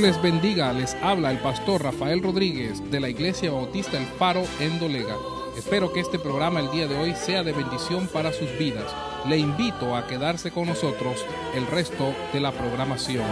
Les bendiga, les habla el pastor Rafael Rodríguez de la Iglesia Bautista El Faro en Dolega. Espero que este programa el día de hoy sea de bendición para sus vidas. Le invito a quedarse con nosotros el resto de la programación.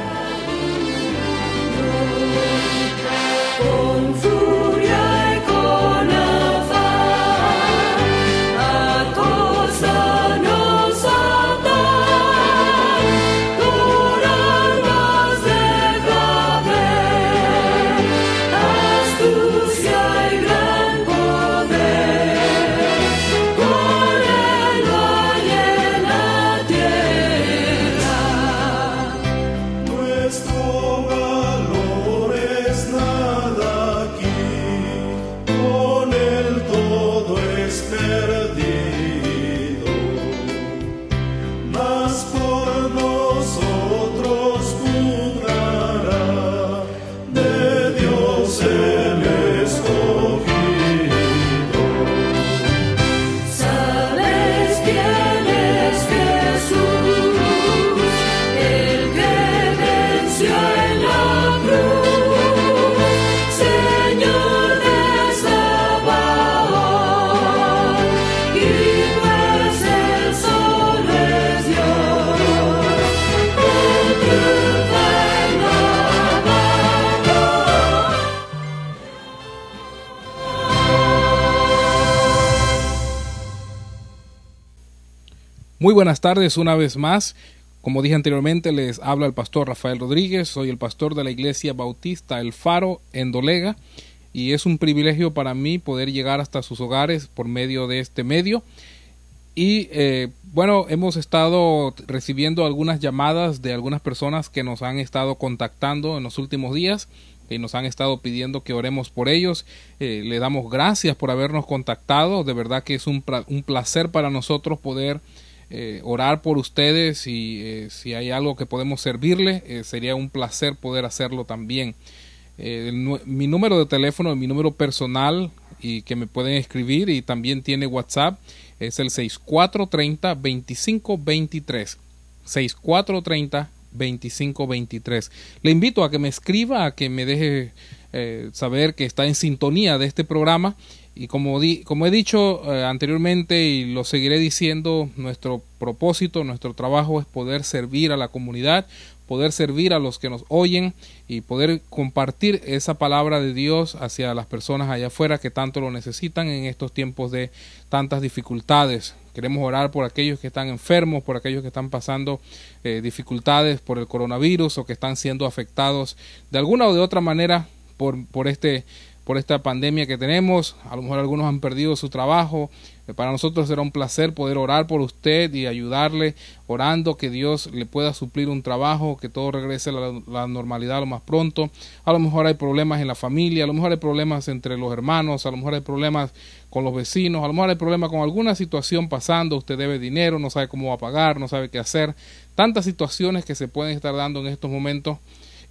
Muy buenas tardes una vez más. Como dije anteriormente, les habla el pastor Rafael Rodríguez. Soy el pastor de la Iglesia Bautista El Faro en Dolega y es un privilegio para mí poder llegar hasta sus hogares por medio de este medio. Y eh, bueno, hemos estado recibiendo algunas llamadas de algunas personas que nos han estado contactando en los últimos días y nos han estado pidiendo que oremos por ellos. Eh, le damos gracias por habernos contactado. De verdad que es un, un placer para nosotros poder eh, orar por ustedes y eh, si hay algo que podemos servirle, eh, sería un placer poder hacerlo también. mi número de teléfono, mi número personal y que me pueden escribir y también tiene WhatsApp es el 6430 2523 6430 2523 le invito a que me escriba a que me deje saber que está en sintonía de este programa y como, di, como he dicho eh, anteriormente y lo seguiré diciendo, nuestro propósito, nuestro trabajo es poder servir a la comunidad, poder servir a los que nos oyen y poder compartir esa palabra de Dios hacia las personas allá afuera que tanto lo necesitan en estos tiempos de tantas dificultades. Queremos orar por aquellos que están enfermos, por aquellos que están pasando eh, dificultades por el coronavirus o que están siendo afectados de alguna o de otra manera por, por este por esta pandemia que tenemos. A lo mejor algunos han perdido su trabajo. Eh, para nosotros será un placer poder orar por usted y ayudarle, orando que Dios le pueda suplir un trabajo, que todo regrese a la, normalidad lo más pronto. A lo mejor hay problemas en la familia, a lo mejor hay problemas entre los hermanos, a lo mejor hay problemas con los vecinos, a lo mejor hay problemas con alguna situación pasando, usted debe dinero, no sabe cómo va a pagar, no sabe qué hacer. Tantas situaciones que se pueden estar dando en estos momentos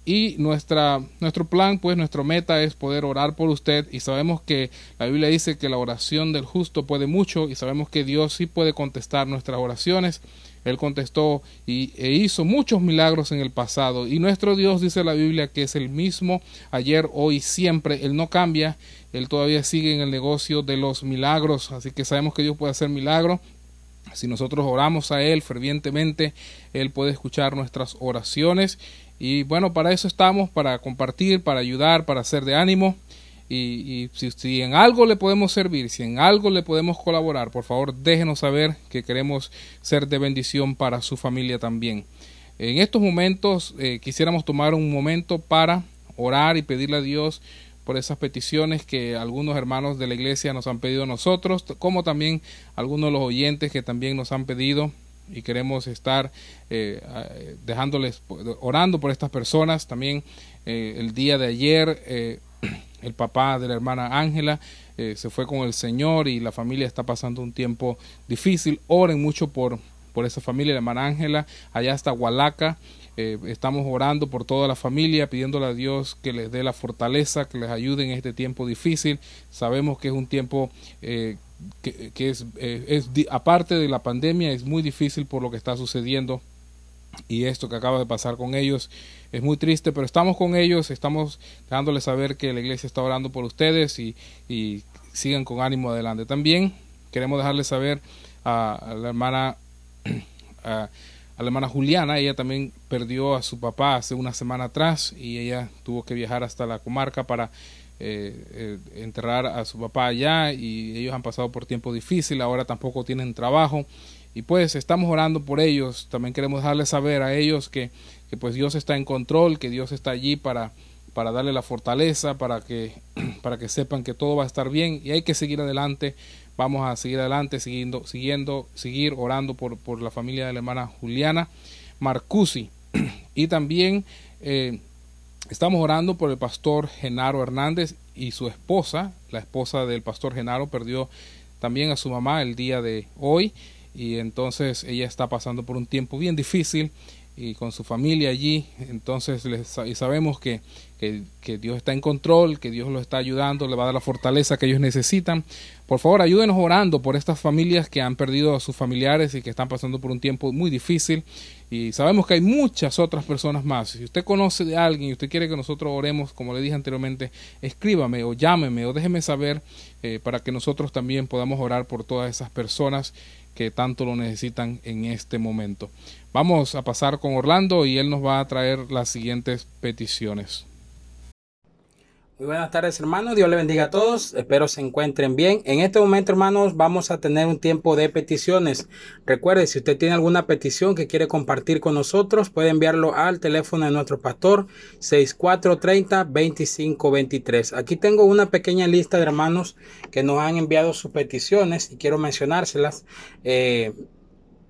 y nuestra, nuestro plan, pues nuestra meta es poder orar por usted y sabemos que la Biblia dice que la oración del justo puede mucho y sabemos que Dios sí puede contestar nuestras oraciones. Él contestó y, e hizo muchos milagros en el pasado y nuestro Dios dice la Biblia que es el mismo ayer, hoy, siempre. Él no cambia, Él todavía sigue en el negocio de los milagros, así que sabemos que Dios puede hacer milagros. Si nosotros oramos a Él fervientemente, Él puede escuchar nuestras oraciones y bueno, para eso estamos, para compartir, para ayudar, para ser de ánimo. Y, si, en algo le podemos servir, si en algo le podemos colaborar, por favor déjenos saber que queremos ser de bendición para su familia también. En estos momentos eh, quisiéramos tomar un momento para orar y pedirle a Dios por esas peticiones que algunos hermanos de la iglesia nos han pedido a nosotros, como también algunos de los oyentes que también nos han pedido y queremos estar eh, dejándoles, orando por estas personas. También eh, el día de ayer eh, el papá de la hermana Ángela se fue con el Señor y la familia está pasando un tiempo difícil. Oren mucho por, por esa familia, la hermana Ángela, allá hasta Hualaca. estamos orando por toda la familia, pidiéndole a Dios que les dé la fortaleza, que les ayude en este tiempo difícil. Sabemos que es un tiempo que, es, eh, es, aparte de la pandemia, es muy difícil por lo que está sucediendo y esto que acaba de pasar con ellos es muy triste, pero estamos con ellos, estamos dándoles saber que la iglesia está orando por ustedes y, y sigan con ánimo adelante. También queremos dejarles saber a, la hermana a, la hermana Juliana, ella también perdió a su papá hace una semana atrás y ella tuvo que viajar hasta la comarca para eh, eh, enterrar a su papá allá y ellos han pasado por tiempo difícil, ahora tampoco tienen trabajo. Y pues estamos orando por ellos, también queremos dejarles saber a ellos que, que pues Dios está en control, que Dios está allí para, para darle la fortaleza, para que, para que sepan que todo va a estar bien y hay que seguir adelante, vamos a seguir adelante, siguiendo, siguiendo, seguir orando por, por la familia de la hermana Juliana Marcusi. Y también eh, Estamos orando por el pastor Genaro Hernández y su esposa. La esposa del pastor Genaro perdió también a su mamá el día de hoy y entonces ella está pasando por un tiempo bien difícil y con su familia allí. Entonces y sabemos que, que, que, Dios está en control, que Dios los está ayudando, le va a dar la fortaleza que ellos necesitan. Por favor, ayúdenos orando por estas familias que han perdido a sus familiares y que están pasando por un tiempo muy difícil. Y sabemos que hay muchas otras personas más. Si usted conoce de alguien y usted quiere que nosotros oremos, como le dije anteriormente, escríbame o llámeme o déjeme saber eh, para que nosotros también podamos orar por todas esas personas que tanto lo necesitan en este momento. Vamos a pasar con Orlando y él nos va a traer las siguientes peticiones. Muy buenas tardes hermanos, Dios le bendiga a todos, espero se encuentren bien. En este momento hermanos vamos a tener un tiempo de peticiones. Recuerde, si usted tiene alguna petición que quiere compartir con nosotros, puede enviarlo al teléfono de nuestro pastor 6430-2523. Aquí tengo una pequeña lista de hermanos que nos han enviado sus peticiones y quiero mencionárselas. Eh,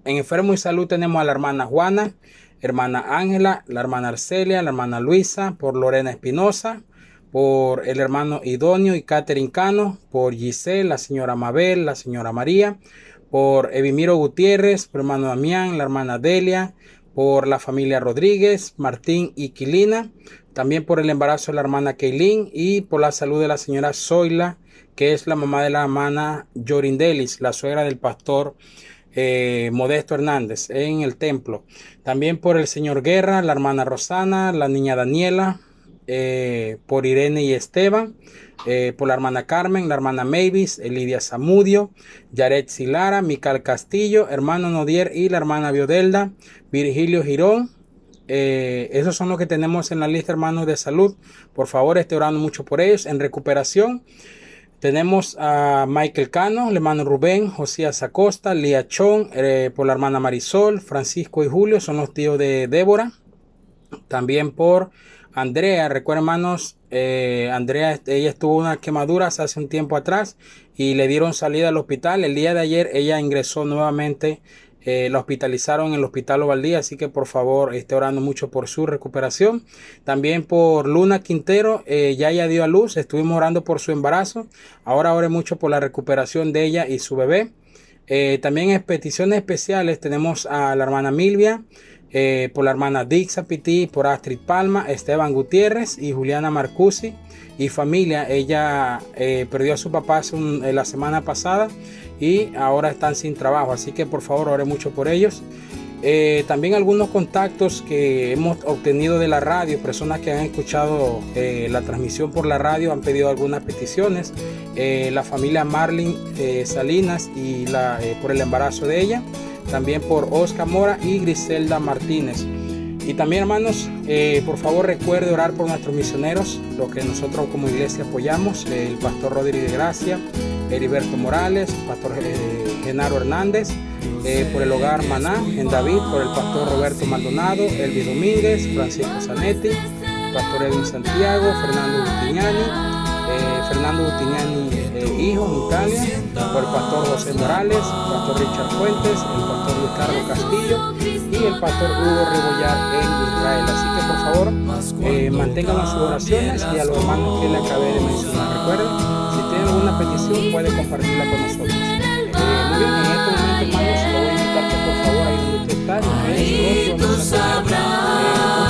en Enfermo y Salud tenemos a la hermana Juana, hermana Ángela, la hermana Arcelia, la hermana Luisa, por Lorena Espinosa por el hermano Idonio y Catherine Cano, por Giselle, la señora Mabel, la señora María, por Evimiro Gutiérrez, por hermano Damián, la hermana Delia, por la familia Rodríguez, Martín y Quilina, también por el embarazo de la hermana Keilin y por la salud de la señora Zoila, que es la mamá de la hermana Yorindelis, la suegra del pastor eh, Modesto Hernández en el templo. También por el señor Guerra, la hermana Rosana, la niña Daniela, eh, por Irene y Esteban, eh, por la hermana Carmen, la hermana Mavis, Elidia Zamudio, Yaret Silara, Mical Castillo, hermano Nodier y la hermana Biodelda, Virgilio Girón. Eh, esos son los que tenemos en la lista, hermanos de salud. Por favor, esté orando mucho por ellos. En recuperación, tenemos a Michael Cano, el hermano Rubén, Josías Acosta, Lía Chon, por la hermana Marisol, Francisco y Julio, son los tíos de Débora. También por Andrea, recuerden hermanos, eh, Andrea, ella estuvo unas quemaduras hace un tiempo atrás y le dieron salida al hospital. El día de ayer ella ingresó nuevamente, eh, la hospitalizaron en el hospital Ovaldía, así que por favor esté orando mucho por su recuperación. También por Luna Quintero, eh, ya ella dio a luz, estuvimos orando por su embarazo. Ahora ore mucho por la recuperación de ella y su bebé. también en peticiones especiales tenemos a la hermana Milvia, eh, por la hermana Dixa Piti, por Astrid Palma, Esteban Gutiérrez y Juliana Marcusi y familia. Ella eh, perdió a su papá eh, la semana pasada y ahora están sin trabajo, así que por favor ore mucho por ellos. también algunos contactos que hemos obtenido de la radio, personas que han escuchado la transmisión por la radio han pedido algunas peticiones. la familia Marlin Salinas y por el embarazo de ella también por Oscar Mora y Griselda Martínez. Y también hermanos, eh, por favor recuerde orar por nuestros misioneros, lo que nosotros como iglesia apoyamos, el pastor Rodríguez de Gracia, Heriberto Morales, pastor eh, Genaro Hernández, eh, por el hogar Maná en David, por el pastor Roberto Maldonado, Elvi Domínguez, Francisco Zanetti, pastor Edwin Santiago, Fernando Butiñani, Fernando Butiñani hijo en Italia, por el pastor José Morales, el pastor Richard Fuentes, el pastor Luis Carlos Castillo y el pastor Hugo Rebollar en Israel. Así que por favor eh, mantengan sus oraciones y a los hermanos que le acabé de mencionar. Recuerden, si tienen alguna petición puede compartirla con nosotros. Eh, muy bien, en este momento hermanos, lo voy a invitar que por favor ahí donde usted está,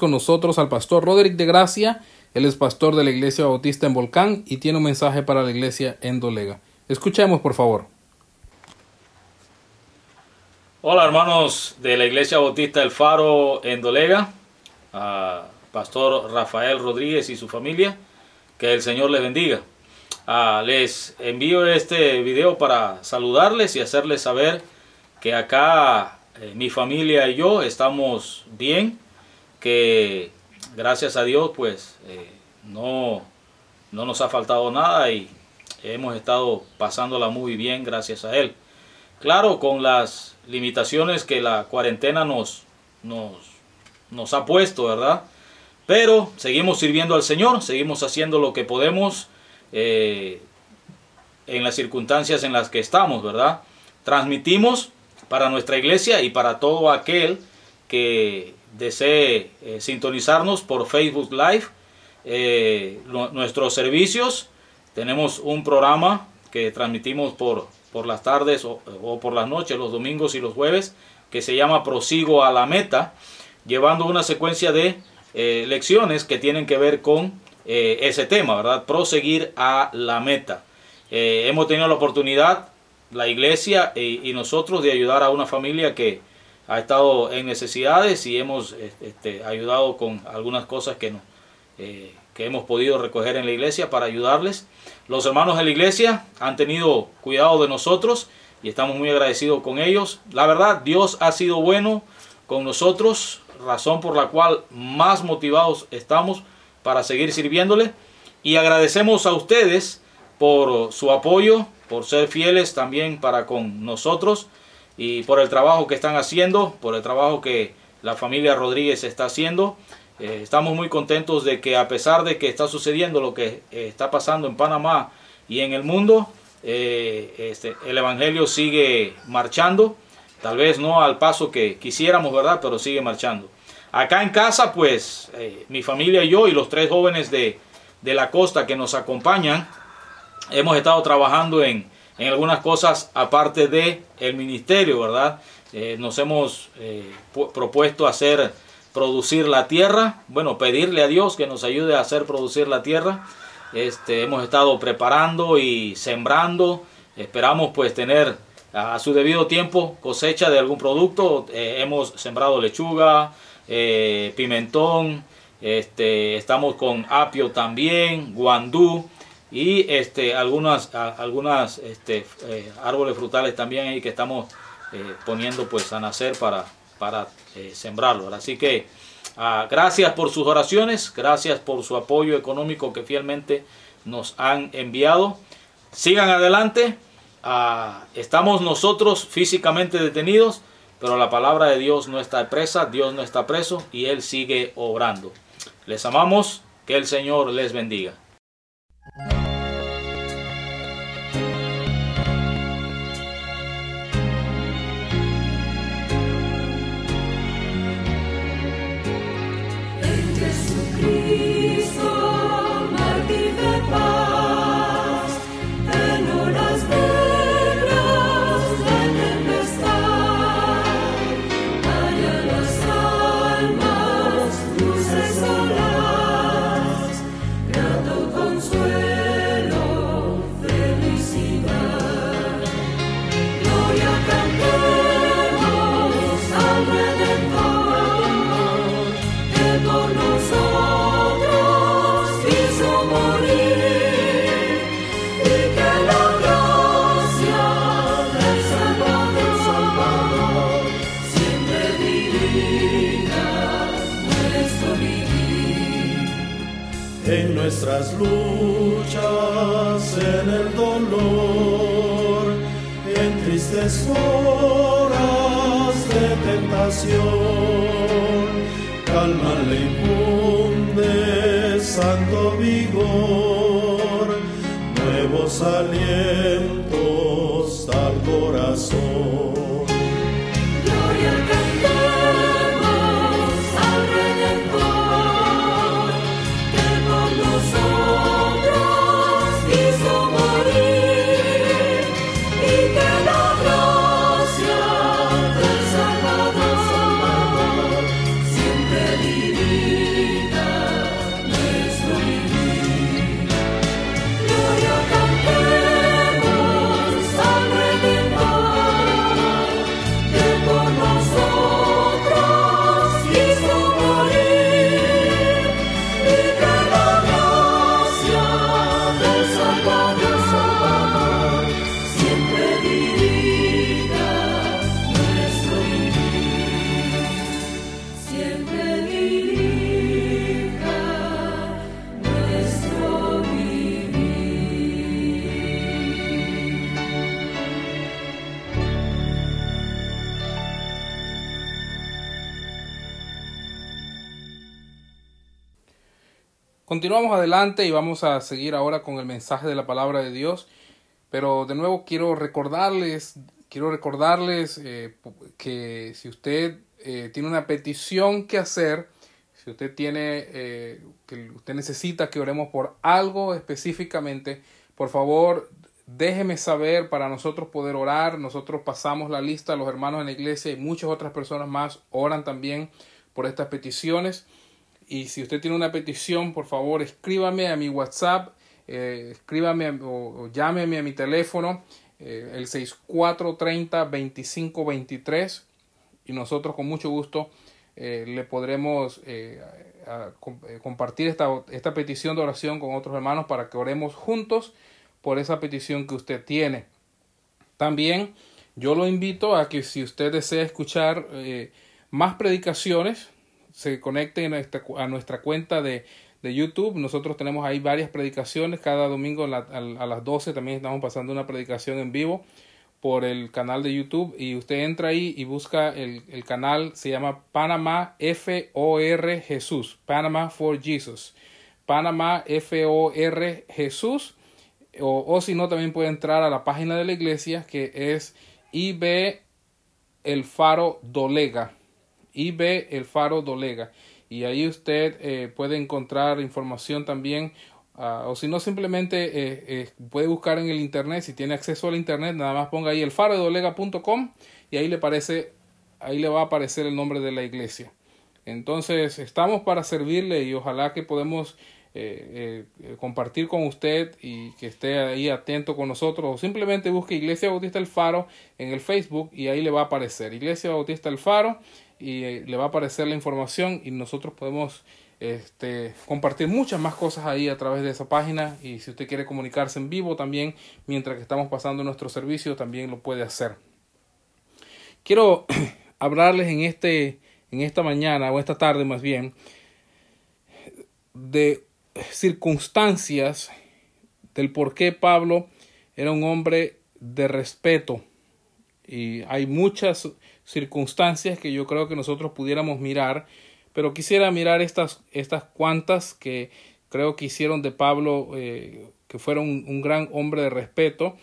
con nosotros al pastor Roderick de Gracia. Él es pastor de la Iglesia Bautista en Volcán y tiene un mensaje para la Iglesia en Dolega. Escuchemos, por favor. Hola hermanos de la Iglesia Bautista El Faro en Dolega, Pastor Rafael Rodríguez y su familia, que el Señor les bendiga. Les envío este video para saludarles y hacerles saber que acá eh, mi familia y yo estamos bien, que gracias a Dios pues eh, no, no nos ha faltado nada y hemos estado pasándola muy bien gracias a Él. Claro, con las limitaciones que la cuarentena nos, nos, nos ha puesto, ¿verdad? Pero seguimos sirviendo al Señor, seguimos haciendo lo que podemos eh, en las circunstancias en las que estamos, ¿verdad? Transmitimos para nuestra iglesia y para todo aquel que desee eh, sintonizarnos por Facebook Live. Eh, nuestros servicios, tenemos un programa que transmitimos por por las tardes o, por las noches, los domingos y los jueves, que se llama Prosigo a la Meta, llevando una secuencia de eh, lecciones que tienen que ver con ese tema, ¿verdad? Proseguir a la meta. Hemos tenido la oportunidad, la iglesia y, nosotros, de ayudar a una familia que ha estado en necesidades y hemos este, ayudado con algunas cosas que, no, que hemos podido recoger en la iglesia para ayudarles. Los hermanos de la iglesia han tenido cuidado de nosotros y estamos muy agradecidos con ellos. La verdad, Dios ha sido bueno con nosotros, razón por la cual más motivados estamos para seguir sirviéndole. Y agradecemos a ustedes por su apoyo, por ser fieles también para con nosotros y por el trabajo que están haciendo, por el trabajo que la familia Rodríguez está haciendo. Eh, estamos muy contentos de que a pesar de que está sucediendo lo que eh, está pasando en Panamá y en el mundo, eh, este, el Evangelio sigue marchando, tal vez no al paso que quisiéramos, ¿verdad? Pero sigue marchando. Acá en casa, pues, mi familia y yo y los tres jóvenes de, de, la costa que nos acompañan, hemos estado trabajando en, en algunas cosas aparte de el ministerio, ¿verdad? nos hemos propuesto hacer producir la tierra, bueno, pedirle a Dios que nos ayude a hacer producir la tierra. Este, hemos estado preparando y sembrando, esperamos pues tener a su debido tiempo cosecha de algún producto. Eh, hemos sembrado lechuga, eh, pimentón, este, estamos con apio también, guandú y este, algunas, algunas este, eh, árboles frutales también ahí que estamos poniendo pues a nacer para, para eh, sembrarlo. Así que ah, gracias por sus oraciones, gracias por su apoyo económico que fielmente nos han enviado. Sigan adelante. Ah, estamos nosotros físicamente detenidos, pero la palabra de Dios no está presa, Dios no está preso y Él sigue obrando. Les amamos, que el Señor les bendiga. Horas de tentación, calma le impunde santo vigor, nuevos alientos Continuamos adelante y vamos a seguir ahora con el mensaje de la palabra de Dios. Pero de nuevo quiero recordarles, quiero recordarles eh, que si usted eh, tiene una petición que hacer, si usted tiene eh, que usted necesita que oremos por algo específicamente, por favor déjeme saber para nosotros poder orar. Nosotros pasamos la lista a los hermanos en la iglesia y muchas otras personas más oran también por estas peticiones. Y si usted tiene una petición, por favor escríbame a mi WhatsApp, eh, escríbame o, llámeme a mi teléfono, eh, el 6430-2523 y nosotros con mucho gusto eh, le podremos compartir esta, esta petición de oración con otros hermanos para que oremos juntos por esa petición que usted tiene. También yo lo invito a que si usted desea escuchar más predicaciones, se conecte a nuestra cuenta de, de, YouTube. Nosotros tenemos ahí varias predicaciones. Cada domingo a, las 12 también estamos pasando una predicación en vivo por el canal de YouTube y usted entra ahí y busca el, el canal, se llama Panamá F-O-R Jesús, Panamá for Jesus, Panamá F-O-R Jesús o, si no, también puede entrar a la página de la iglesia que es IB El Faro Dolega. IB El Faro Dolega. Y ahí usted eh, puede encontrar información también. Ah, o si no, simplemente eh, eh, puede buscar en el internet. Si tiene acceso al internet, nada más ponga ahí el dolega.com y ahí le, parece, ahí le va a aparecer el nombre de la iglesia. Entonces, estamos para servirle y ojalá que podemos eh, eh, compartir con usted y que esté ahí atento con nosotros o simplemente busque Iglesia Bautista El Faro en el Facebook y ahí le va a aparecer Iglesia Bautista El Faro y eh, le va a aparecer la información y nosotros podemos este, compartir muchas más cosas ahí a través de esa página y si usted quiere comunicarse en vivo también mientras que estamos pasando nuestro servicio también lo puede hacer. Quiero hablarles en este en esta mañana o esta tarde más bien de circunstancias del por qué Pablo era un hombre de respeto. Y hay muchas circunstancias que yo creo que nosotros pudiéramos mirar, pero quisiera mirar estas, estas cuantas que creo que hicieron de Pablo eh, que fuera un, un, gran hombre de respeto.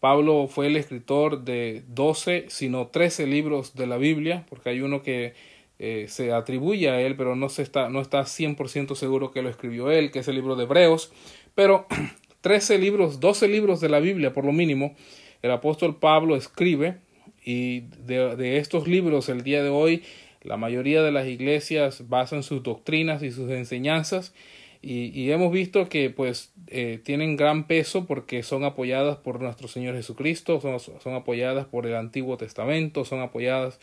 Pablo fue el escritor de 12, sino 13 libros de la Biblia, porque hay uno que eh, se atribuye a él, pero no, se está, no está 100% seguro que lo escribió él, que es el libro de Hebreos. Pero 13 libros, 12 libros de la Biblia, por lo mínimo, el apóstol Pablo escribe y de, de estos libros el día de hoy la mayoría de las iglesias basan sus doctrinas y sus enseñanzas y, y hemos visto que pues eh, tienen gran peso porque son apoyadas por nuestro Señor Jesucristo, son, son apoyadas por el Antiguo Testamento, son apoyadas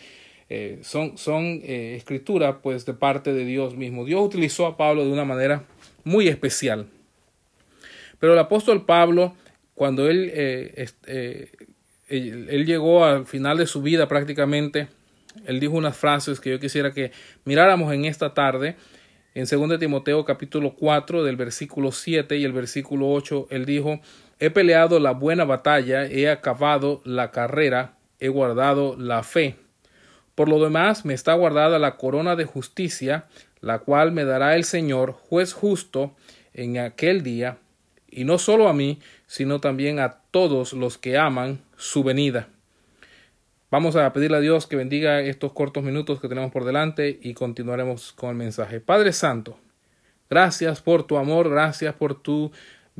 eh, son, son eh, escritura pues de parte de Dios mismo. Dios utilizó a Pablo de una manera muy especial. Pero el apóstol Pablo, cuando él, eh, él, él, llegó al final de su vida prácticamente, él dijo unas frases que yo quisiera que miráramos en esta tarde. En 2 Timoteo capítulo 4 del versículo 7 y el versículo 8, él dijo, he peleado la buena batalla, he acabado la carrera, he guardado la fe. Por lo demás, me está guardada la corona de justicia, la cual me dará el Señor, juez justo, en aquel día, y no solo a mí, sino también a todos los que aman su venida. Vamos a pedirle a Dios que bendiga estos cortos minutos que tenemos por delante y continuaremos con el mensaje. Padre Santo, gracias por tu amor, gracias por tu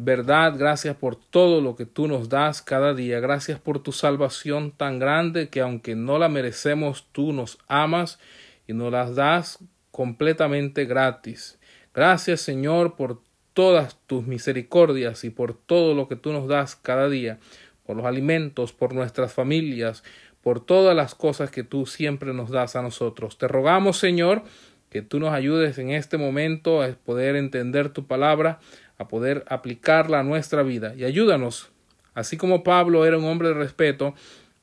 verdad, gracias por todo lo que tú nos das cada día, gracias por tu salvación tan grande que aunque no la merecemos, tú nos amas y nos las das completamente gratis. Gracias Señor por todas tus misericordias y por todo lo que tú nos das cada día, por los alimentos, por nuestras familias, por todas las cosas que tú siempre nos das a nosotros. Te rogamos Señor que tú nos ayudes en este momento a poder entender tu palabra, a poder aplicarla a nuestra vida. Y ayúdanos, así como Pablo era un hombre de respeto,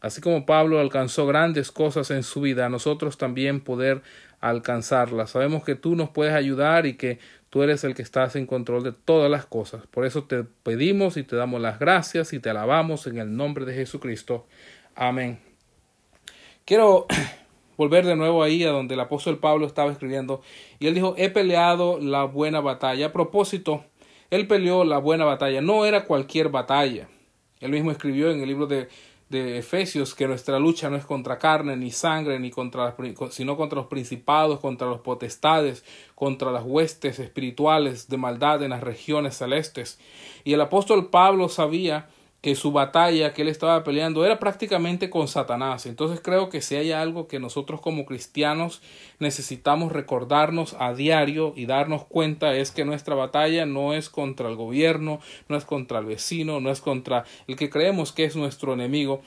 así como Pablo alcanzó grandes cosas en su vida, a nosotros también poder alcanzarlas. Sabemos que tú nos puedes ayudar y que tú eres el que estás en control de todas las cosas. Por eso te pedimos y te damos las gracias y te alabamos en el nombre de Jesucristo. Amén. Quiero volver de nuevo ahí a donde el apóstol Pablo estaba escribiendo. Y él dijo, he peleado la buena batalla. A propósito, él peleó la buena batalla. No era cualquier batalla. Él mismo escribió en el libro de, de Efesios que nuestra lucha no es contra carne ni sangre, ni contra, sino contra los principados, contra los potestades, contra las huestes espirituales de maldad en las regiones celestes. Y el apóstol Pablo sabía que su batalla que él estaba peleando era prácticamente con Satanás. Entonces creo que si hay algo que nosotros como cristianos necesitamos recordarnos a diario y darnos cuenta es que nuestra batalla no es contra el gobierno, no es contra el vecino, no es contra el que creemos que es nuestro enemigo.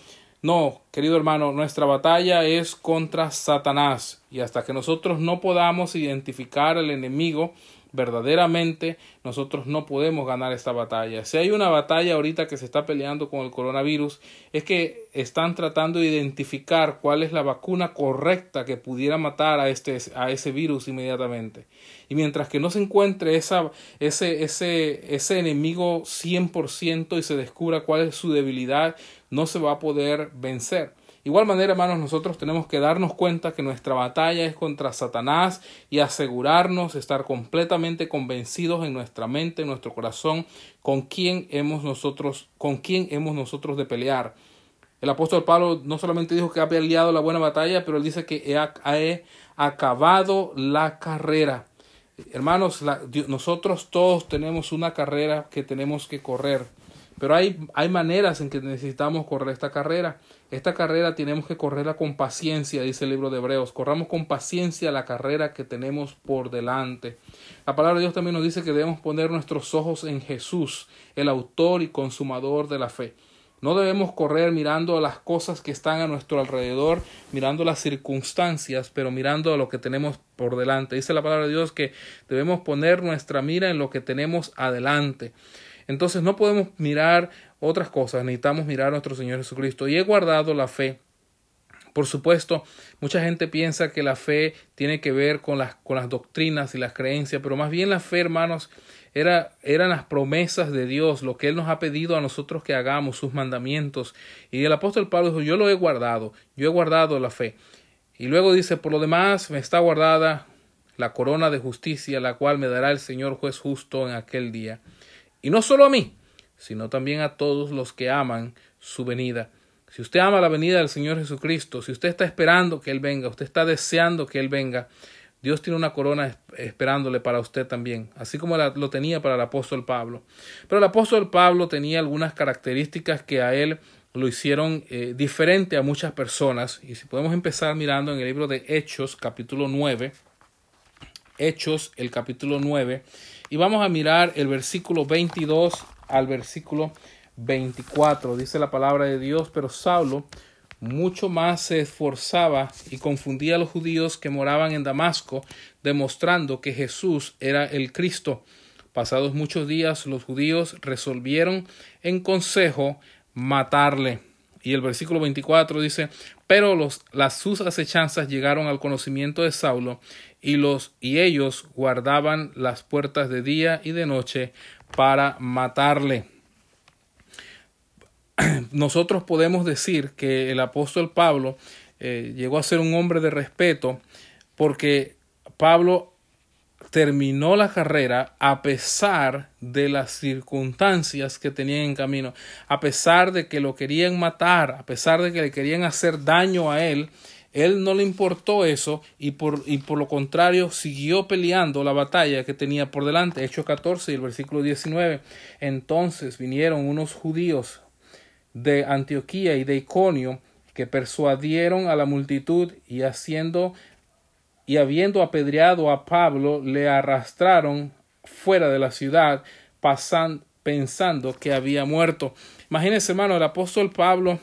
No, querido hermano, nuestra batalla es contra Satanás y hasta que nosotros no podamos identificar al enemigo, verdaderamente nosotros no podemos ganar esta batalla. Si hay una batalla ahorita que se está peleando con el coronavirus, es que están tratando de identificar cuál es la vacuna correcta que pudiera matar a, este, a ese virus inmediatamente. Y mientras que no se encuentre esa, ese, ese, ese enemigo 100% y se descubra cuál es su debilidad, no se va a poder vencer. Igual manera, hermanos, nosotros tenemos que darnos cuenta que nuestra batalla es contra Satanás y asegurarnos, estar completamente convencidos en nuestra mente, en nuestro corazón, con quién hemos nosotros, con quién hemos nosotros de pelear. El apóstol Pablo no solamente dijo que ha peleado la buena batalla, pero él dice que he, acabado la carrera. Hermanos, nosotros todos tenemos una carrera que tenemos que correr. Pero hay, hay maneras en que necesitamos correr esta carrera. Esta carrera tenemos que correrla con paciencia, dice el libro de Hebreos. Corramos con paciencia la carrera que tenemos por delante. La palabra de Dios también nos dice que debemos poner nuestros ojos en Jesús, el autor y consumador de la fe. No debemos correr mirando a las cosas que están a nuestro alrededor, mirando las circunstancias, pero mirando a lo que tenemos por delante. Dice la palabra de Dios que debemos poner nuestra mira en lo que tenemos adelante. Entonces no podemos mirar otras cosas, necesitamos mirar a nuestro Señor Jesucristo. Y he guardado la fe. Por supuesto, mucha gente piensa que la fe tiene que ver con las, con las doctrinas y las creencias, pero más bien la fe, hermanos, era, eran las promesas de Dios, lo que Él nos ha pedido a nosotros que hagamos, sus mandamientos. Y el apóstol Pablo dijo, yo lo he guardado, yo he guardado la fe. Y luego dice, por lo demás me está guardada la corona de justicia, la cual me dará el Señor juez justo en aquel día. Y no solo a mí, sino también a todos los que aman su venida. Si usted ama la venida del Señor Jesucristo, si usted está esperando que Él venga, usted está deseando que Él venga, Dios tiene una corona esperándole para usted también, así como lo tenía para el apóstol Pablo. Pero el apóstol Pablo tenía algunas características que a él lo hicieron eh, diferente a muchas personas. Y si podemos empezar mirando en el libro de Hechos, capítulo 9, Hechos, el capítulo 9, y vamos a mirar el versículo 22 al versículo 24. Dice la palabra de Dios, pero Saulo mucho más se esforzaba y confundía a los judíos que moraban en Damasco, demostrando que Jesús era el Cristo. Pasados muchos días, los judíos resolvieron en consejo matarle. Y el versículo 24 dice, pero los, las, sus acechanzas llegaron al conocimiento de Saulo y, los, y ellos guardaban las puertas de día y de noche para matarle. Nosotros podemos decir que el apóstol Pablo eh, llegó a ser un hombre de respeto porque Pablo terminó la carrera a pesar de las circunstancias que tenían en camino, a pesar de que lo querían matar, a pesar de que le querían hacer daño a él, él no le importó eso y por, y por lo contrario siguió peleando la batalla que tenía por delante. Hechos 14 y el versículo 19. Entonces vinieron unos judíos de Antioquía y de Iconio que persuadieron a la multitud y haciendo y habiendo apedreado a Pablo, le arrastraron fuera de la ciudad, pasan, pensando que había muerto. Imagínense, hermano, el apóstol Pablo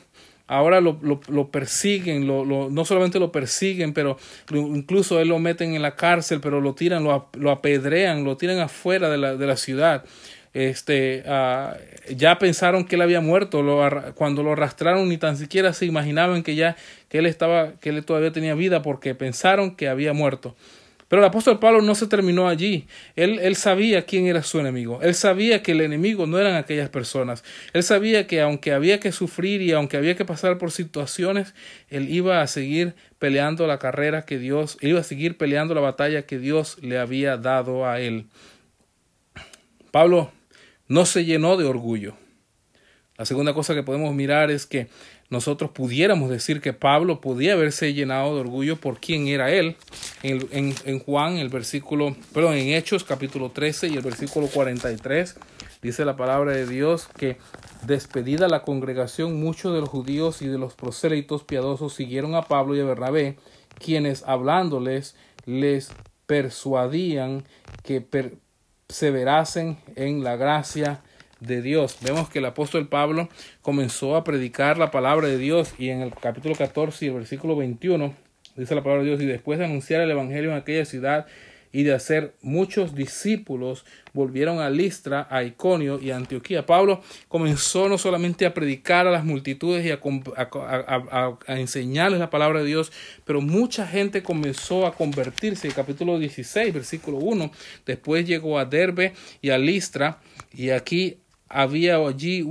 ahora lo, lo, persiguen, lo, no solamente lo persiguen, pero incluso él lo meten en la cárcel, pero lo tiran, lo, apedrean, lo tiran afuera de la, de la ciudad este, uh, ya pensaron que él había muerto, lo, cuando lo arrastraron ni tan siquiera se imaginaban que ya que él estaba, que él todavía tenía vida porque pensaron que había muerto. Pero el apóstol Pablo no se terminó allí. Él, él sabía quién era su enemigo. Él sabía que el enemigo no eran aquellas personas. Él sabía que aunque había que sufrir y aunque había que pasar por situaciones, él iba a seguir peleando la carrera que Dios, iba a seguir peleando la batalla que Dios le había dado a él. Pablo no se llenó de orgullo. La segunda cosa que podemos mirar es que nosotros pudiéramos decir que Pablo podía haberse llenado de orgullo por quién era él. En, Juan, el versículo, perdón, en Hechos capítulo 13 y el versículo 43, dice la palabra de Dios que despedida la congregación, muchos de los judíos y de los prosélitos piadosos siguieron a Pablo y a Bernabé, quienes hablándoles les persuadían que perseverasen en la gracia de Dios. Vemos que el apóstol Pablo comenzó a predicar la palabra de Dios y en el capítulo 14 y el versículo 21 dice la palabra de Dios y después de anunciar el evangelio en aquella ciudad y de hacer muchos discípulos volvieron a Listra, a Iconio y a Antioquía. Pablo comenzó no solamente a predicar a las multitudes y a, a, enseñarles la palabra de Dios, pero mucha gente comenzó a convertirse. El capítulo 16, versículo 1, después llegó a Derbe y a Listra y aquí había allí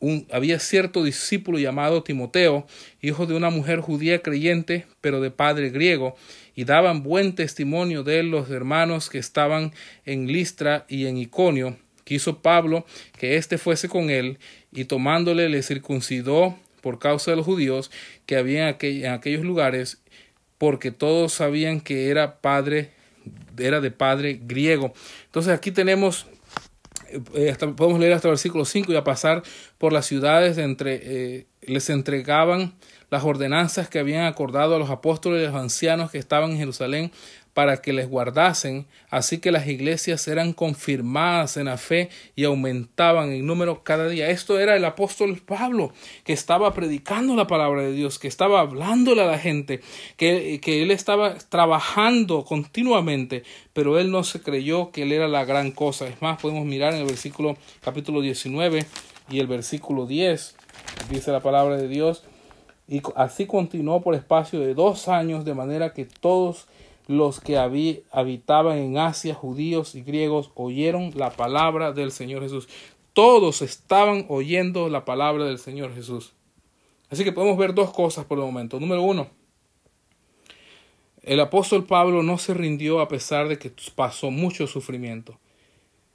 un, había cierto discípulo llamado Timoteo, hijo de una mujer judía creyente, pero de padre griego, y daban buen testimonio de él los hermanos que estaban en Listra y en Iconio. Quiso Pablo que éste fuese con él, y tomándole le circuncidó por causa de los judíos que había en aquellos lugares, porque todos sabían que era padre, era de padre griego. Entonces aquí tenemos eh, podemos leer hasta el versículo 5 y a pasar por las ciudades entre, eh, les entregaban las ordenanzas que habían acordado a los apóstoles y los ancianos que estaban en Jerusalén para que les guardasen, así que las iglesias eran confirmadas en la fe y aumentaban en número cada día. Esto era el apóstol Pablo, que estaba predicando la palabra de Dios, que estaba hablándole a la gente, que, que él estaba trabajando continuamente, pero él no se creyó que él era la gran cosa. Es más, podemos mirar en el versículo capítulo 19 y el versículo 10, dice la palabra de Dios, y así continuó por espacio de dos años, de manera que todos los que habitaban en Asia, judíos y griegos, oyeron la palabra del Señor Jesús. Todos estaban oyendo la palabra del Señor Jesús. Así que podemos ver dos cosas por el momento. Número uno, el apóstol Pablo no se rindió a pesar de que pasó mucho sufrimiento.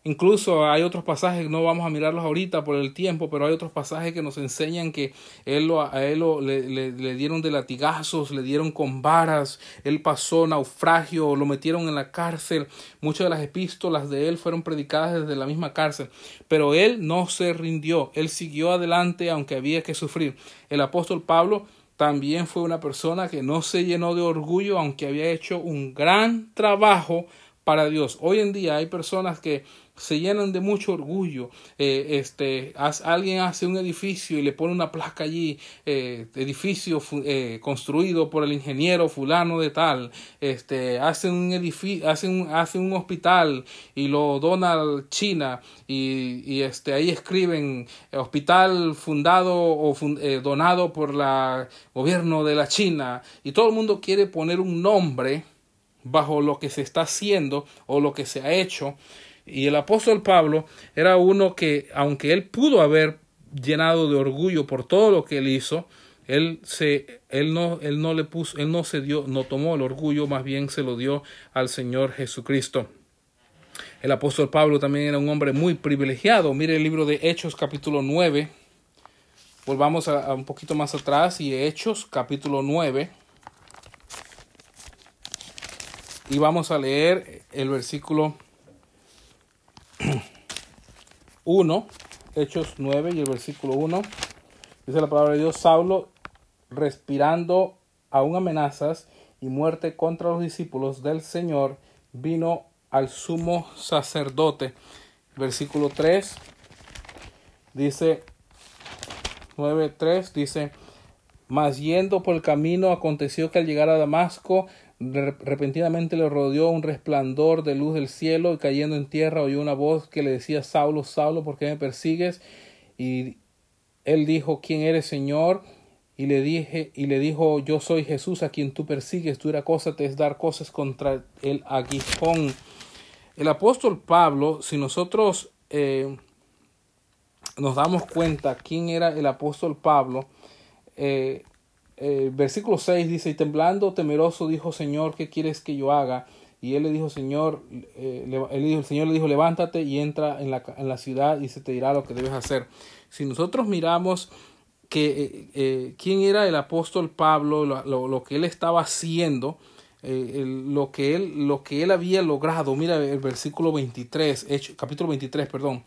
Incluso hay otros pasajes, no vamos a mirarlos ahorita por el tiempo, pero hay otros pasajes que nos enseñan que él a él lo, le, le, dieron de latigazos, le dieron con varas, él pasó naufragio, lo metieron en la cárcel. Muchas de las epístolas de él fueron predicadas desde la misma cárcel, pero él no se rindió, él siguió adelante aunque había que sufrir. El apóstol Pablo también fue una persona que no se llenó de orgullo aunque había hecho un gran trabajo para Dios. Hoy en día hay personas que se llenan de mucho orgullo. Eh, este, alguien hace un edificio y le pone una placa allí, eh, edificio eh, construido por el ingeniero fulano de tal. Este, hace un edificio, hace un, hace un hospital y lo dona China y, y este, ahí escriben hospital fundado o donado por el gobierno de la China y todo el mundo quiere poner un nombre bajo lo que se está haciendo o lo que se ha hecho y el apóstol Pablo era uno que, aunque él pudo haber llenado de orgullo por todo lo que él hizo, él se él no él no le puso él no se dio no tomó el orgullo más bien se lo dio al Señor Jesucristo. El apóstol Pablo también era un hombre muy privilegiado. Mire el libro de Hechos capítulo 9 volvamos a, un poquito más atrás y Hechos capítulo 9 y vamos a leer el versículo 1, Hechos 9 y el versículo 1, dice la palabra de Dios, Saulo, respirando aún amenazas y muerte contra los discípulos del Señor, vino al sumo sacerdote. Versículo 3 dice, 9.3 dice, mas yendo por el camino aconteció que al llegar a Damasco repentinamente le rodeó un resplandor de luz del cielo y cayendo en tierra oyó una voz que le decía Saulo, Saulo, ¿por qué me persigues? Y él dijo, ¿quién eres, Señor? y le dije y le dijo yo soy Jesús a quien tú persigues dura cosa te es dar cosas contra el aguijón el apóstol Pablo si nosotros eh, nos damos cuenta quién era el apóstol Pablo eh, eh, versículo 6 dice y temblando temeroso dijo Señor qué quieres que yo haga y él le dijo Señor eh, él el Señor le dijo levántate y entra en la, en la ciudad y se te dirá lo que debes hacer si nosotros miramos que eh, quién era el apóstol Pablo, lo, lo- lo que él estaba haciendo, el- lo, que él, lo que él había logrado. Mira el versículo 23, Hecho, capítulo 23, perdón.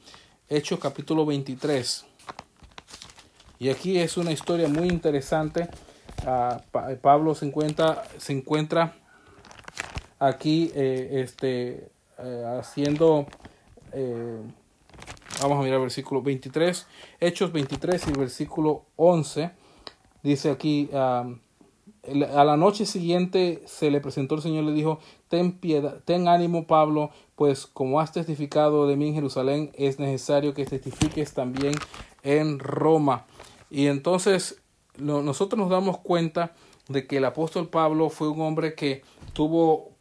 Hechos capítulo 23. Y aquí es una historia muy interesante. Pa- Pablo se encuentra, se encuentra aquí eh, este, eh, haciendo... eh, Vamos a mirar versículo 23, Hechos 23 y versículo 11. Dice aquí, a la noche siguiente se le presentó el Señor y le dijo, ten piedad, ten ánimo Pablo, pues como has testificado de mí en Jerusalén, es necesario que testifiques también en Roma. Y entonces no- nosotros nos damos cuenta de que el apóstol Pablo fue un hombre que tuvo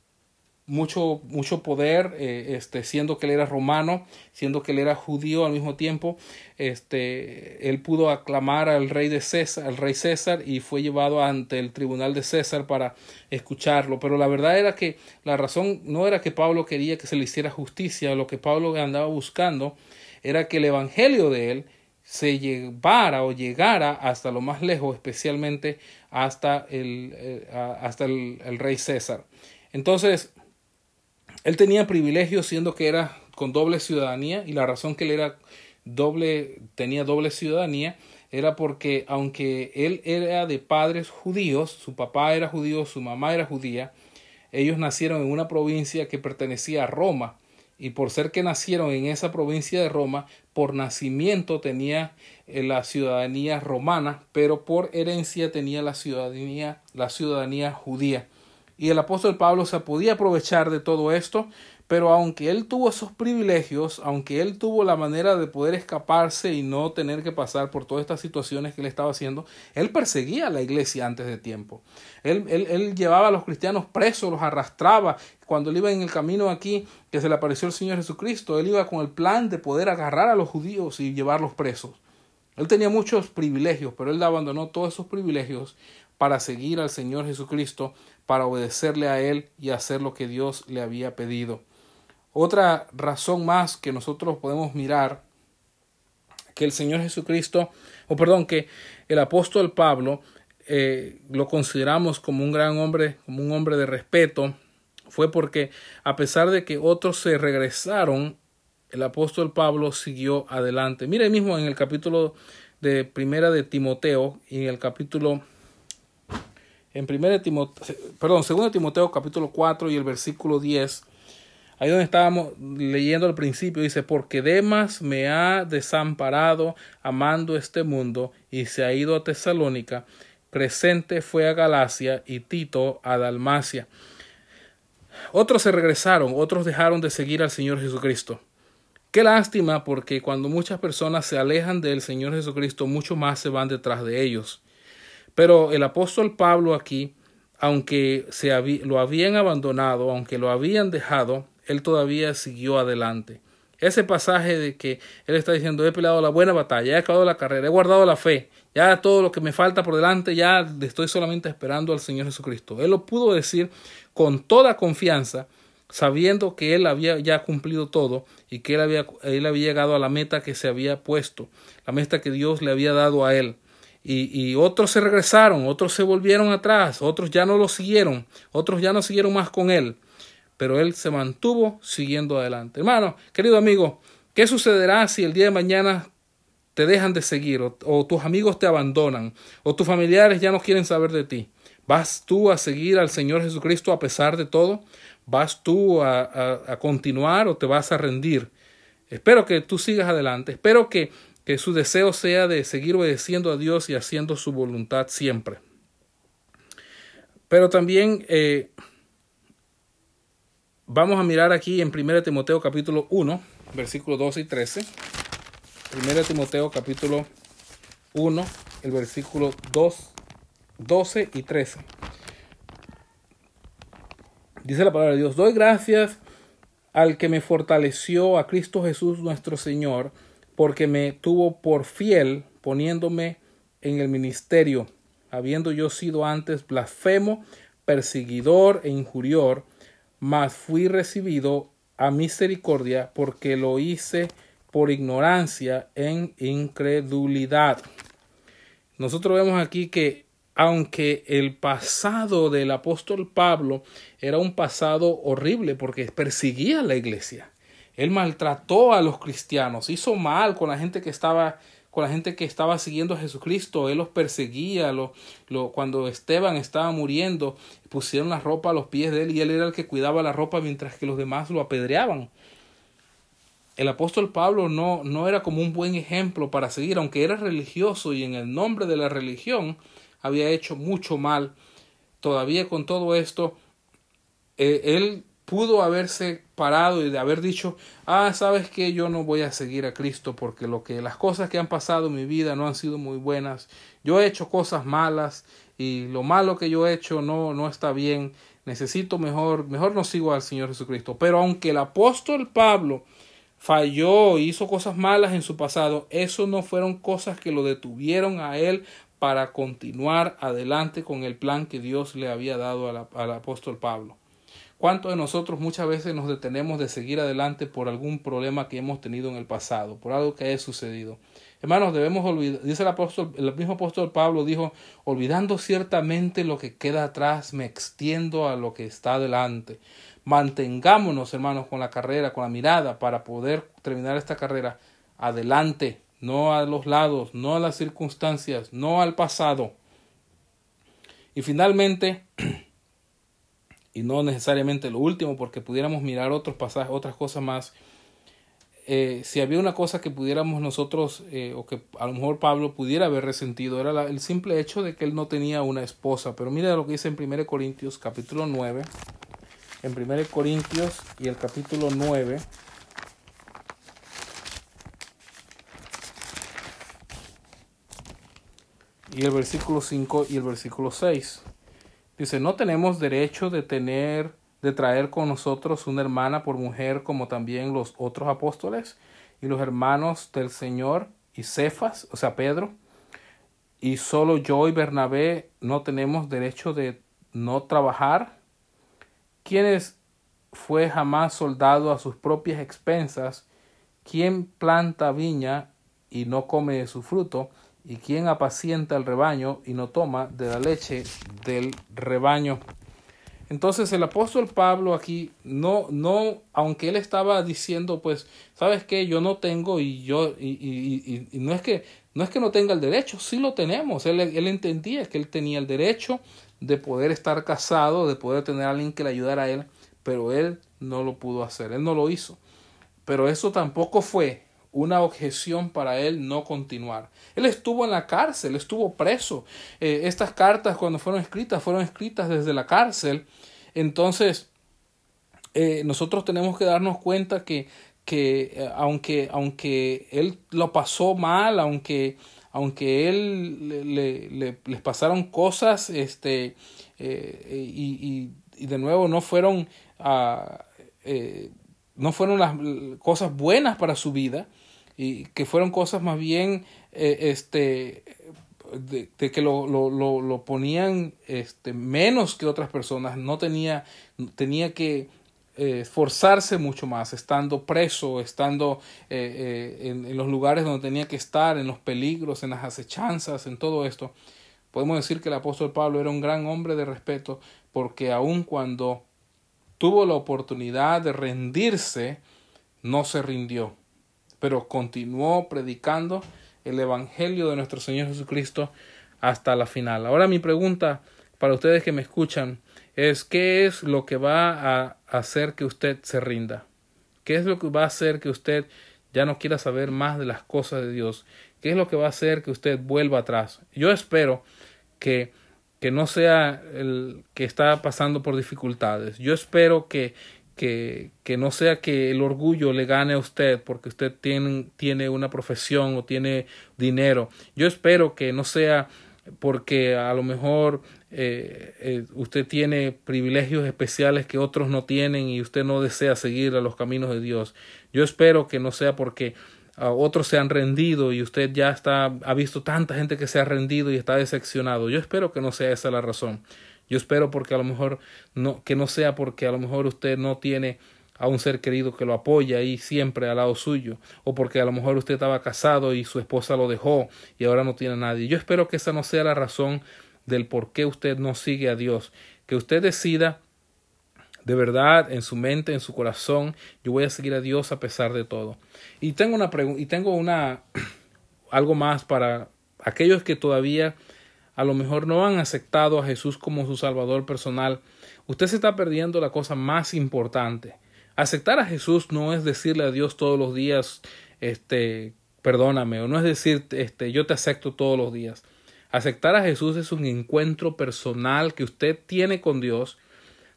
mucho, mucho poder, eh, este, siendo que él era romano, siendo que él era judío al mismo tiempo, este, él pudo aclamar al rey de César, al rey César, y fue llevado ante el tribunal de César para escucharlo. Pero la verdad era que la razón no era que Pablo quería que se le hiciera justicia, lo que Pablo andaba buscando era que el evangelio de él se llevara o llegara hasta lo más lejos, especialmente hasta el, eh, hasta el, el rey César. Entonces, él tenía privilegios siendo que era con doble ciudadanía y la razón que él era doble tenía doble ciudadanía era porque aunque él era de padres judíos, su papá era judío, su mamá era judía, ellos nacieron en una provincia que pertenecía a Roma y por ser que nacieron en esa provincia de Roma, por nacimiento tenía eh, la ciudadanía romana, pero por herencia tenía la ciudadanía la ciudadanía judía. Y el apóstol Pablo se podía aprovechar de todo esto, pero aunque él tuvo esos privilegios, aunque él tuvo la manera de poder escaparse y no tener que pasar por todas estas situaciones que él estaba haciendo, él perseguía a la iglesia antes de tiempo. Él, él, él llevaba a los cristianos presos, los arrastraba. Cuando él iba en el camino aquí, que se le apareció el Señor Jesucristo, él iba con el plan de poder agarrar a los judíos y llevarlos presos. Él tenía muchos privilegios, pero él abandonó todos esos privilegios para seguir al Señor Jesucristo, para obedecerle a Él y hacer lo que Dios le había pedido. Otra razón más que nosotros podemos mirar que el Señor Jesucristo, o perdón, que el apóstol Pablo eh, lo consideramos como un gran hombre, como un hombre de respeto, fue porque a pesar de que otros se regresaron, el apóstol Pablo siguió adelante. Mire mismo en el capítulo de primera de Timoteo y en el capítulo en primera de Timoteo, perdón, segundo de Timoteo capítulo 4 y el versículo 10 Ahí donde estábamos leyendo al principio, dice, porque Demas me ha desamparado amando este mundo y se ha ido a Tesalónica, Crescente fue a Galacia y Tito a Dalmacia. Otros se regresaron, otros dejaron de seguir al Señor Jesucristo. Qué lástima porque cuando muchas personas se alejan del Señor Jesucristo, mucho más se van detrás de ellos. Pero el apóstol Pablo aquí, aunque se lo habían abandonado, aunque lo habían dejado, él todavía siguió adelante. Ese pasaje de que él está diciendo, he peleado la buena batalla, he acabado la carrera, he guardado la fe, ya todo lo que me falta por delante, ya estoy solamente esperando al Señor Jesucristo. Él lo pudo decir con toda confianza, sabiendo que él había ya cumplido todo y que él había, él había llegado a la meta que se había puesto, la meta que Dios le había dado a él. Y, y, otros se regresaron, otros se volvieron atrás, otros ya no lo siguieron, otros ya no siguieron más con él pero él se mantuvo siguiendo adelante. Hermano, querido amigo, ¿qué sucederá si el día de mañana te dejan de seguir o, tus amigos te abandonan o tus familiares ya no quieren saber de ti? ¿Vas tú a seguir al Señor Jesucristo a pesar de todo? ¿Vas tú a, a, a continuar o te vas a rendir? Espero que tú sigas adelante. Espero que, que su deseo sea de seguir obedeciendo a Dios y haciendo su voluntad siempre. Pero también eh, Vamos a mirar aquí en 1 Timoteo capítulo 1, versículos 12 y 13. 1 Timoteo capítulo 1, el versículo 2 12 y 13. Dice la palabra de Dios, doy gracias al que me fortaleció, a Cristo Jesús nuestro Señor, porque me tuvo por fiel poniéndome en el ministerio, habiendo yo sido antes blasfemo, perseguidor e injurior, mas fui recibido a misericordia porque lo hice por ignorancia en incredulidad. Nosotros vemos aquí que aunque el pasado del apóstol Pablo era un pasado horrible porque perseguía a la iglesia, él maltrató a los cristianos, hizo mal con la gente que estaba con la gente que estaba siguiendo a Jesucristo, él los perseguía, lo, cuando Esteban estaba muriendo, pusieron la ropa a los pies de él y él era el que cuidaba la ropa mientras que los demás lo apedreaban. El apóstol Pablo no, no era como un buen ejemplo para seguir, aunque era religioso y en el nombre de la religión había hecho mucho mal. Todavía con todo esto, eh, él pudo haberse parado y de haber dicho, ah, sabes que yo no voy a seguir a Cristo porque lo que las cosas que han pasado en mi vida no han sido muy buenas. Yo he hecho cosas malas y lo malo que yo he hecho no no está bien. Necesito mejor, mejor no sigo al Señor Jesucristo. Pero aunque el apóstol Pablo falló, hizo cosas malas en su pasado, eso no fueron cosas que lo detuvieron a él para continuar adelante con el plan que Dios le había dado al apóstol Pablo. ¿Cuántos de nosotros muchas veces nos detenemos de seguir adelante por algún problema que hemos tenido en el pasado, por algo que haya sucedido? Hermanos, debemos olvidar, dice el apóstol, el mismo apóstol Pablo dijo, olvidando ciertamente lo que queda atrás, me extiendo a lo que está adelante. Mantengámonos, hermanos, con la carrera, con la mirada, para poder terminar esta carrera adelante, no a los lados, no a las circunstancias, no al pasado. Y finalmente, y no necesariamente lo último, porque pudiéramos mirar otros pasajes, otras cosas más. Eh, si había una cosa que pudiéramos nosotros, eh, o que a lo mejor Pablo pudiera haber resentido, era el simple hecho de que él no tenía una esposa. Pero mira lo que dice en 1 Corintios capítulo 9, en 1 Corintios y el capítulo 9. Y el versículo 5 y el versículo 6. Dice, no tenemos derecho de tener, de traer con nosotros una hermana por mujer como también los otros apóstoles y los hermanos del Señor y Cefas, o sea, Pedro. Y solo yo y Bernabé no tenemos derecho de no trabajar. ¿Quién fue jamás soldado a sus propias expensas? ¿Quién planta viña y no come de su fruto? Y quien apacienta el rebaño y no toma de la leche del rebaño. Entonces el apóstol Pablo aquí no, no, aunque él estaba diciendo, pues, sabes qué, yo no tengo y yo, y, y, y, no es que, no es que no tenga el derecho, sí lo tenemos. Él, él entendía que él tenía el derecho de poder estar casado, de poder tener a alguien que le ayudara a él, pero él no lo pudo hacer, él no lo hizo. Pero eso tampoco fue una objeción para él no continuar. Él estuvo en la cárcel, estuvo preso. Eh, estas cartas cuando fueron escritas fueron escritas desde la cárcel. Entonces, eh, nosotros tenemos que darnos cuenta que, que eh, aunque, aunque él lo pasó mal, aunque, aunque él le, le, les pasaron cosas, este, y, y, de nuevo no fueron, uh, no fueron las cosas buenas para su vida, y que fueron cosas más bien eh, este de, que lo, lo, lo, lo, ponían este menos que otras personas. No tenía tenía que eh, esforzarse mucho más estando preso estando eh, en, en, los lugares donde tenía que estar en los peligros en las acechanzas en todo esto. Podemos decir que el apóstol Pablo era un gran hombre de respeto porque aun cuando tuvo la oportunidad de rendirse no se rindió pero continuó predicando el Evangelio de nuestro Señor Jesucristo hasta la final. Ahora mi pregunta para ustedes que me escuchan es ¿qué es lo que va a hacer que usted se rinda? ¿Qué es lo que va a hacer que usted ya no quiera saber más de las cosas de Dios? ¿Qué es lo que va a hacer que usted vuelva atrás? Yo espero que que no sea el que está pasando por dificultades. Yo espero que, que, que, no sea que el orgullo le gane a usted porque usted tiene, tiene una profesión o tiene dinero. Yo espero que no sea porque a lo mejor eh, eh, usted tiene privilegios especiales que otros no tienen y usted no desea seguir a los caminos de Dios. Yo espero que no sea porque ah, otros se han rendido y usted ya está ha visto tanta gente que se ha rendido y está decepcionado. Yo espero que no sea esa la razón. Yo espero porque a lo mejor no que no sea porque a lo mejor usted no tiene a un ser querido que lo apoya ahí siempre al lado suyo, o porque a lo mejor usted estaba casado y su esposa lo dejó y ahora no tiene a nadie. Yo espero que esa no sea la razón del por qué usted no sigue a Dios, que usted decida de verdad en su mente, en su corazón, yo voy a seguir a Dios a pesar de todo. Y tengo una pregunta y tengo una algo más para aquellos que todavía a lo mejor no han aceptado a Jesús como su salvador personal. Usted se está perdiendo la cosa más importante Aceptar a Jesús no es decirle a Dios todos los días, este, perdóname, o no es decir, este, yo te acepto todos los días. Aceptar a Jesús es un encuentro personal que usted tiene con Dios,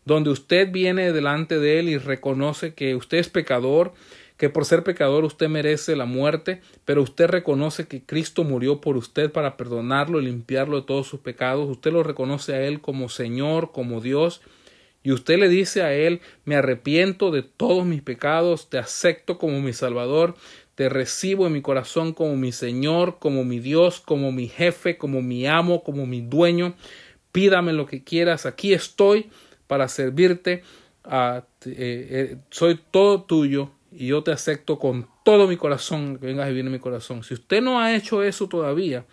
donde usted viene delante de Él y reconoce que usted es pecador, que por ser pecador usted merece la muerte, pero usted reconoce que Cristo murió por usted para perdonarlo y limpiarlo de todos sus pecados. Usted lo reconoce a Él como Señor, como Dios, y usted le dice a Él, me arrepiento de todos mis pecados, te acepto como mi Salvador, te recibo en mi corazón como mi Señor, como mi Dios, como mi jefe, como mi amo, como mi dueño. Pídame lo que quieras, aquí estoy para servirte. Eh, eh, soy todo tuyo y yo te acepto con todo mi corazón, que vengas a vivir en mi corazón. Si usted no ha hecho eso todavía,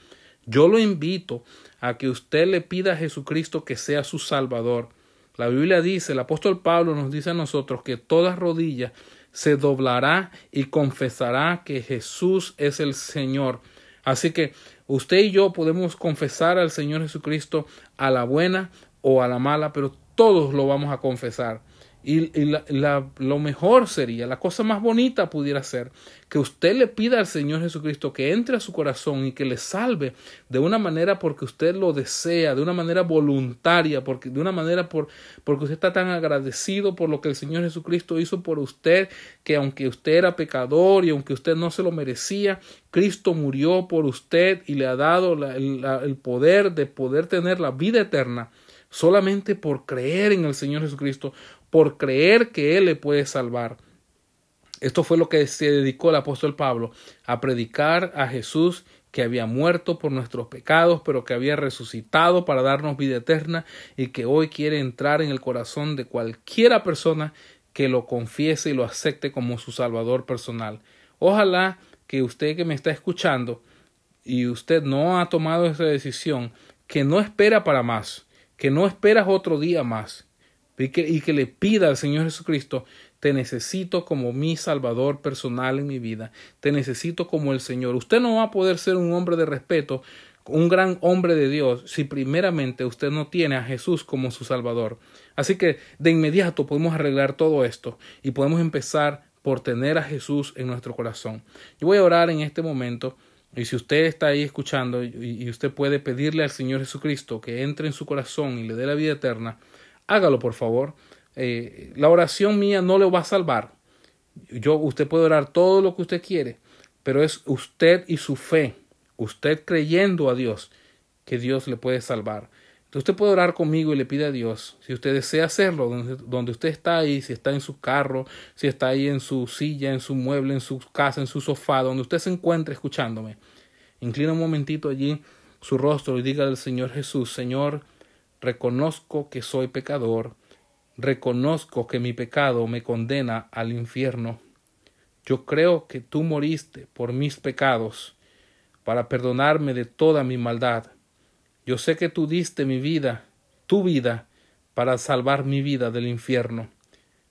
yo lo invito a que usted le pida a Jesucristo que sea su Salvador. La Biblia dice, el apóstol Pablo nos dice a nosotros que toda rodilla se doblará y confesará que Jesús es el Señor. Así que usted y yo podemos confesar al Señor Jesucristo a la buena o a la mala, pero todos lo vamos a confesar. Y, lo mejor sería, la cosa más bonita pudiera ser que usted le pida al Señor Jesucristo que entre a su corazón y que le salve de una manera porque usted lo desea, de una manera voluntaria, porque, de una manera por, porque usted está tan agradecido por lo que el Señor Jesucristo hizo por usted, que aunque usted era pecador y aunque usted no se lo merecía, Cristo murió por usted y le ha dado el poder de poder tener la vida eterna solamente por creer en el Señor Jesucristo, por creer que Él le puede salvar. Esto fue lo que se dedicó el apóstol Pablo, a predicar a Jesús que había muerto por nuestros pecados, pero que había resucitado para darnos vida eterna y que hoy quiere entrar en el corazón de cualquiera persona que lo confiese y lo acepte como su Salvador personal. Ojalá que usted que me está escuchando y usted no ha tomado esa decisión, que no espera para más, que no esperas otro día más, y que, le pida al Señor Jesucristo, te necesito como mi Salvador personal en mi vida, te necesito como el Señor. Usted no va a poder ser un hombre de respeto, un gran hombre de Dios, si primeramente usted no tiene a Jesús como su Salvador. Así que de inmediato podemos arreglar todo esto y podemos empezar por tener a Jesús en nuestro corazón. Yo voy a orar en este momento. Y si usted está ahí escuchando y usted puede pedirle al Señor Jesucristo que entre en su corazón y le dé la vida eterna, hágalo por favor. Eh, la oración mía no le va a salvar. Yo, usted puede orar todo lo que usted quiere, pero es usted y su fe, usted creyendo a Dios, que Dios le puede salvar. Entonces usted puede orar conmigo y le pide a Dios, si usted desea hacerlo, donde, usted está ahí, si está en su carro, si está ahí en su silla, en su mueble, en su casa, en su sofá, donde usted se encuentre escuchándome. Inclina un momentito allí su rostro y diga al Señor Jesús, Señor, reconozco que soy pecador, reconozco que mi pecado me condena al infierno. Yo creo que tú moriste por mis pecados, para perdonarme de toda mi maldad. Yo sé que tú diste mi vida, tu vida, para salvar mi vida del infierno.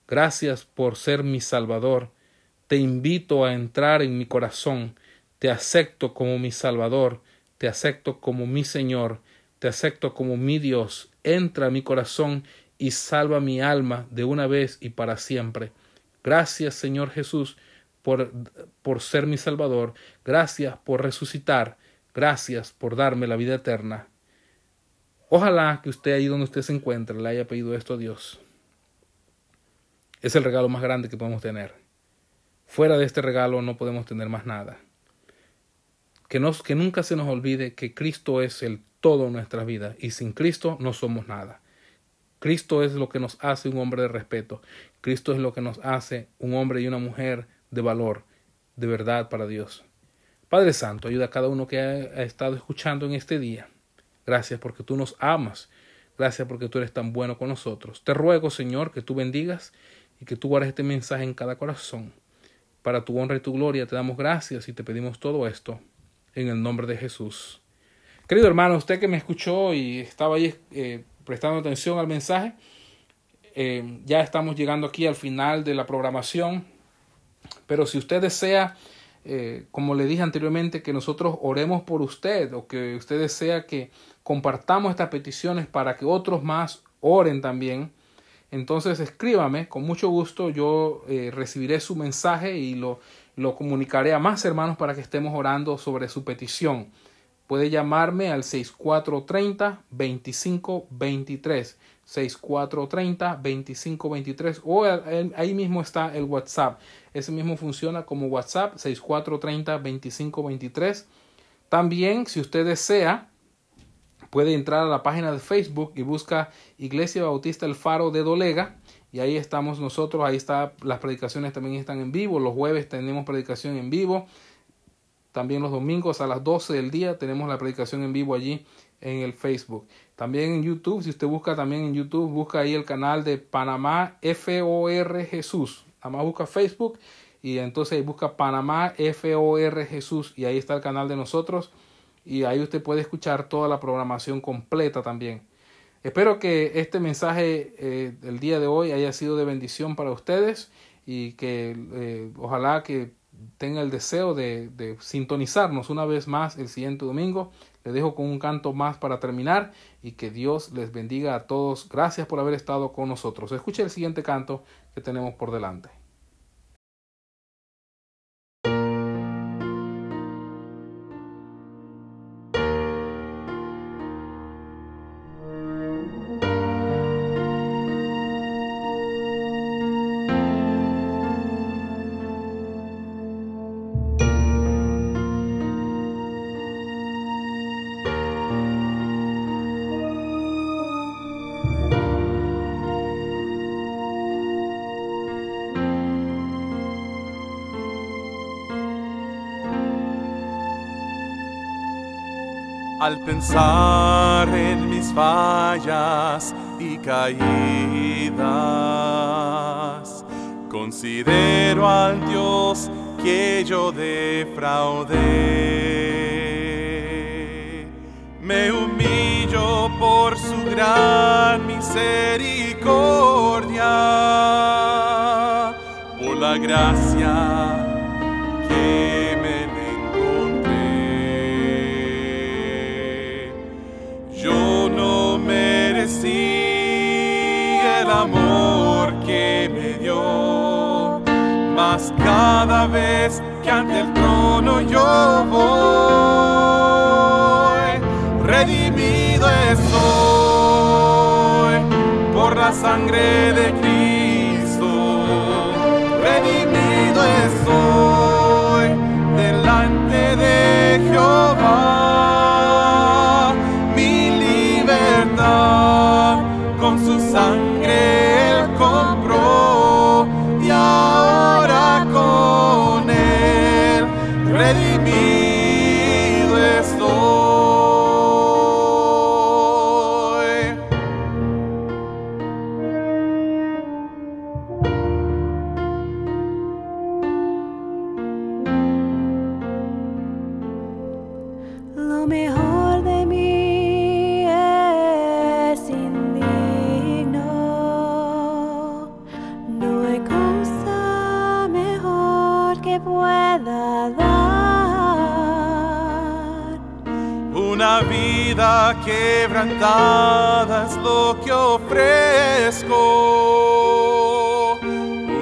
Gracias por ser mi Salvador. Te invito a entrar en mi corazón. Te acepto como mi Salvador. Te acepto como mi Señor te acepto como mi Dios, entra a mi corazón y salva mi alma de una vez y para siempre. Gracias, Señor Jesús, por, por ser mi Salvador. Gracias por resucitar. Gracias por darme la vida eterna. Ojalá que usted ahí donde usted se encuentre le haya pedido esto a Dios. Es el regalo más grande que podemos tener. Fuera de este regalo no podemos tener más nada. Que, nos, que nunca se nos olvide que Cristo es el todo en nuestras y sin Cristo no somos nada. Cristo es lo que nos hace un hombre de respeto. Cristo es lo que nos hace un hombre y una mujer de valor, de verdad para Dios. Padre Santo, ayuda a cada uno que ha estado escuchando en este día. Gracias porque tú nos amas. Gracias porque tú eres tan bueno con nosotros. Te ruego, Señor, que tú bendigas y que tú guardes este mensaje en cada corazón. Para tu honra y tu gloria te damos gracias y te pedimos todo esto en el nombre de Jesús. Querido hermano, usted que me escuchó y estaba ahí eh, prestando atención al mensaje, eh, ya estamos llegando aquí al final de la programación, pero si usted desea, eh, como le dije anteriormente, que nosotros oremos por usted o que usted desea que compartamos estas peticiones para que otros más oren también, entonces escríbame, con mucho gusto yo recibiré su mensaje y lo, lo comunicaré a más hermanos para que estemos orando sobre su petición puede llamarme al 6430-2523. 6430-2523 o ahí mismo está el WhatsApp. Ese mismo funciona como WhatsApp 6430-2523. También, si usted desea, puede entrar a la página de Facebook y busca Iglesia Bautista El Faro de Dolega. Y ahí estamos nosotros, ahí está, las predicaciones también están en vivo. Los jueves tenemos predicación en vivo. También los domingos a las 12 del día tenemos la predicación en vivo allí en el Facebook. También en YouTube, si usted busca también en YouTube, busca ahí el canal de Panamá FOR Jesús. Nada busca Facebook y entonces busca Panamá FOR Jesús y ahí está el canal de nosotros y ahí usted puede escuchar toda la programación completa también. Espero que este mensaje eh, del día de hoy haya sido de bendición para ustedes y que eh, ojalá que tenga el deseo de, de, sintonizarnos una vez más el siguiente domingo. Le dejo con un canto más para terminar y que Dios les bendiga a todos. Gracias por haber estado con nosotros. Escuche el siguiente canto que tenemos por delante. Al pensar en mis fallas y caídas, considero al Dios que yo defraudé. Me humillo por su gran misericordia, por la gracia cada vez que ante el trono yo voy, redimido estoy por la sangre de Cristo, redimido estoy delante de Jehová, mi libertad con su sangre vida quebrantada es lo que ofrezco.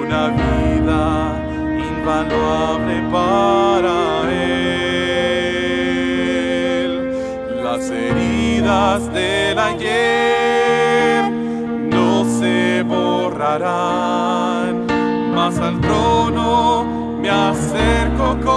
Una vida invaluable para Él. Las heridas del ayer no se borrarán, mas al trono me acerco como